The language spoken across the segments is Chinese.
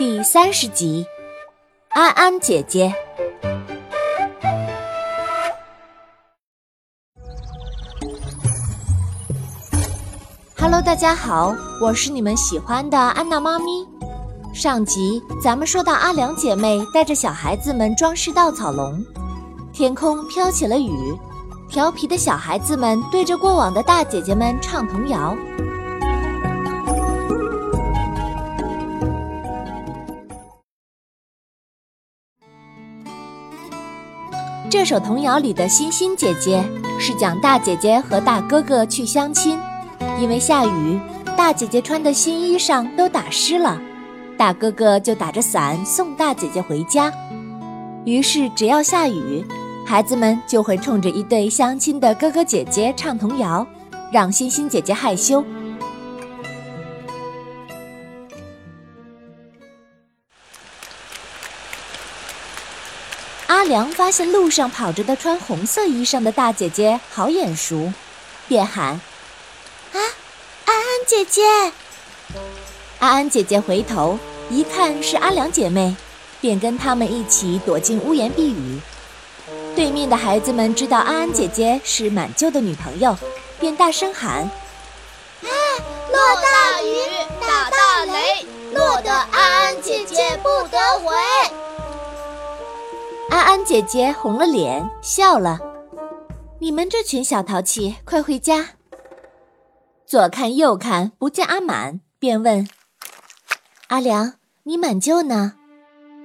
第三十集，安安姐姐。Hello，大家好，我是你们喜欢的安娜妈咪。上集咱们说到阿良姐妹带着小孩子们装饰稻草龙，天空飘起了雨，调皮的小孩子们对着过往的大姐姐们唱童谣。这首童谣里的欣欣姐姐是讲大姐姐和大哥哥去相亲，因为下雨，大姐姐穿的新衣裳都打湿了，大哥哥就打着伞送大姐姐回家。于是只要下雨，孩子们就会冲着一对相亲的哥哥姐姐唱童谣，让欣欣姐姐害羞。阿良发现路上跑着的穿红色衣裳的大姐姐好眼熟，便喊：“啊，安安姐姐！”安安姐姐回头一看是阿良姐妹，便跟她们一起躲进屋檐避雨。对面的孩子们知道安安姐姐是满舅的女朋友，便大声喊：“啊，落大雨，打大雷，落得安安姐姐不得回。”安安姐姐红了脸，笑了：“你们这群小淘气，快回家。”左看右看，不见阿满，便问：“阿良，你满舅呢？”“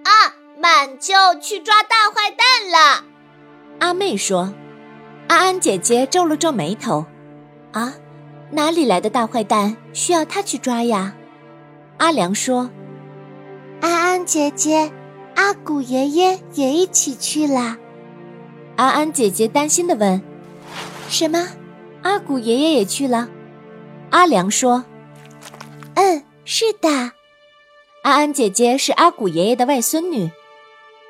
啊，满舅去抓大坏蛋了。”阿妹说。安安姐姐皱了皱眉头：“啊，哪里来的大坏蛋？需要他去抓呀？”阿良说：“安安姐姐。”阿古爷爷也一起去了，安安姐姐担心的问：“什么？阿古爷爷也去了？”阿良说：“嗯，是的。”安安姐姐是阿古爷爷的外孙女，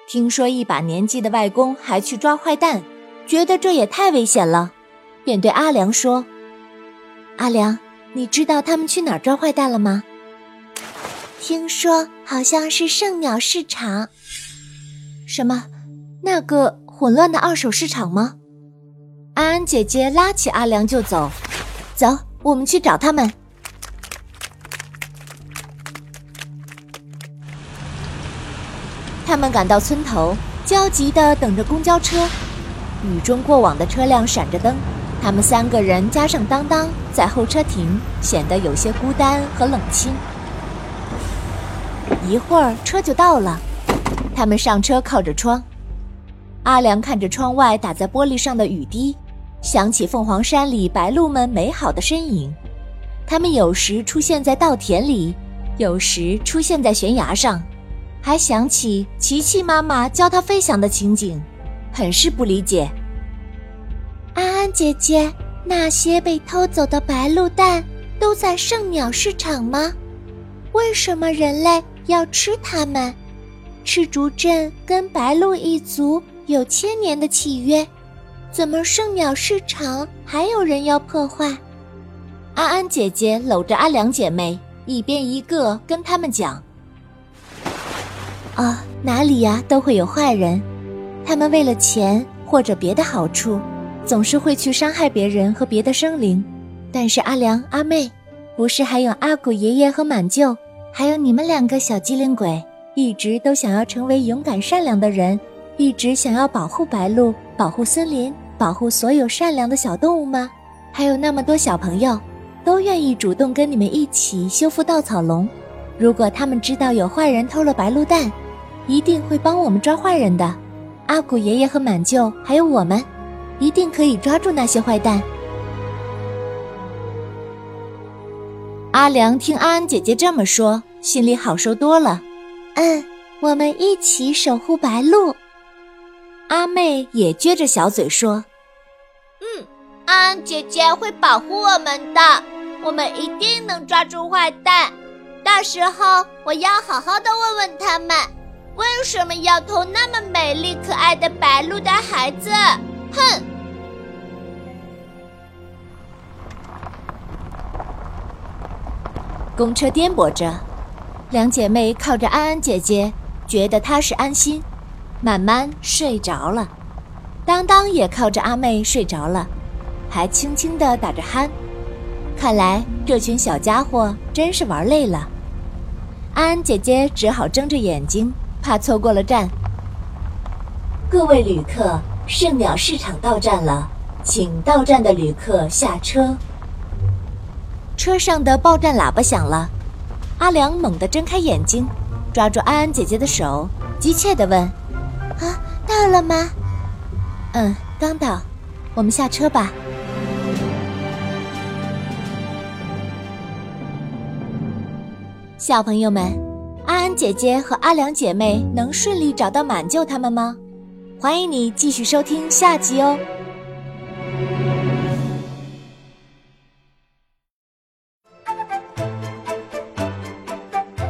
听说一把年纪的外公还去抓坏蛋，觉得这也太危险了，便对阿良说：“阿良，你知道他们去哪儿抓坏蛋了吗？”听说好像是圣鸟市场，什么？那个混乱的二手市场吗？安安姐姐拉起阿良就走，走，我们去找他们。他们赶到村头，焦急地等着公交车。雨中过往的车辆闪着灯，他们三个人加上当当在候车亭，显得有些孤单和冷清。一会儿车就到了，他们上车靠着窗。阿良看着窗外打在玻璃上的雨滴，想起凤凰山里白鹭们美好的身影。它们有时出现在稻田里，有时出现在悬崖上，还想起琪琪妈妈教它飞翔的情景，很是不理解。安安姐姐，那些被偷走的白鹭蛋都在圣鸟市场吗？为什么人类？要吃它们，赤竹镇跟白鹿一族有千年的契约，怎么圣鸟市场还有人要破坏？安安姐姐搂着阿良姐妹，一边一个跟他们讲：“哦，哪里呀都会有坏人，他们为了钱或者别的好处，总是会去伤害别人和别的生灵。但是阿良、阿妹，不是还有阿古爷爷和满舅？”还有你们两个小机灵鬼，一直都想要成为勇敢善良的人，一直想要保护白鹿、保护森林、保护所有善良的小动物吗？还有那么多小朋友，都愿意主动跟你们一起修复稻草龙。如果他们知道有坏人偷了白鹿蛋，一定会帮我们抓坏人的。阿古爷爷和满舅还有我们，一定可以抓住那些坏蛋。阿良听安安姐姐这么说，心里好受多了。嗯，我们一起守护白鹿。阿妹也撅着小嘴说：“嗯，安安姐姐会保护我们的，我们一定能抓住坏蛋。到时候我要好好的问问他们，为什么要偷那么美丽可爱的白鹿的孩子？哼！”公车颠簸着，两姐妹靠着安安姐姐，觉得踏实安心，慢慢睡着了。当当也靠着阿妹睡着了，还轻轻地打着鼾。看来这群小家伙真是玩累了。安安姐姐只好睁着眼睛，怕错过了站。各位旅客，圣鸟市场到站了，请到站的旅客下车。车上的报站喇叭响了，阿良猛地睁开眼睛，抓住安安姐姐的手，急切地问：“啊，到了吗？”“嗯，刚到，我们下车吧。”小朋友们，安安姐姐和阿良姐妹能顺利找到满救他们吗？欢迎你继续收听下集哦。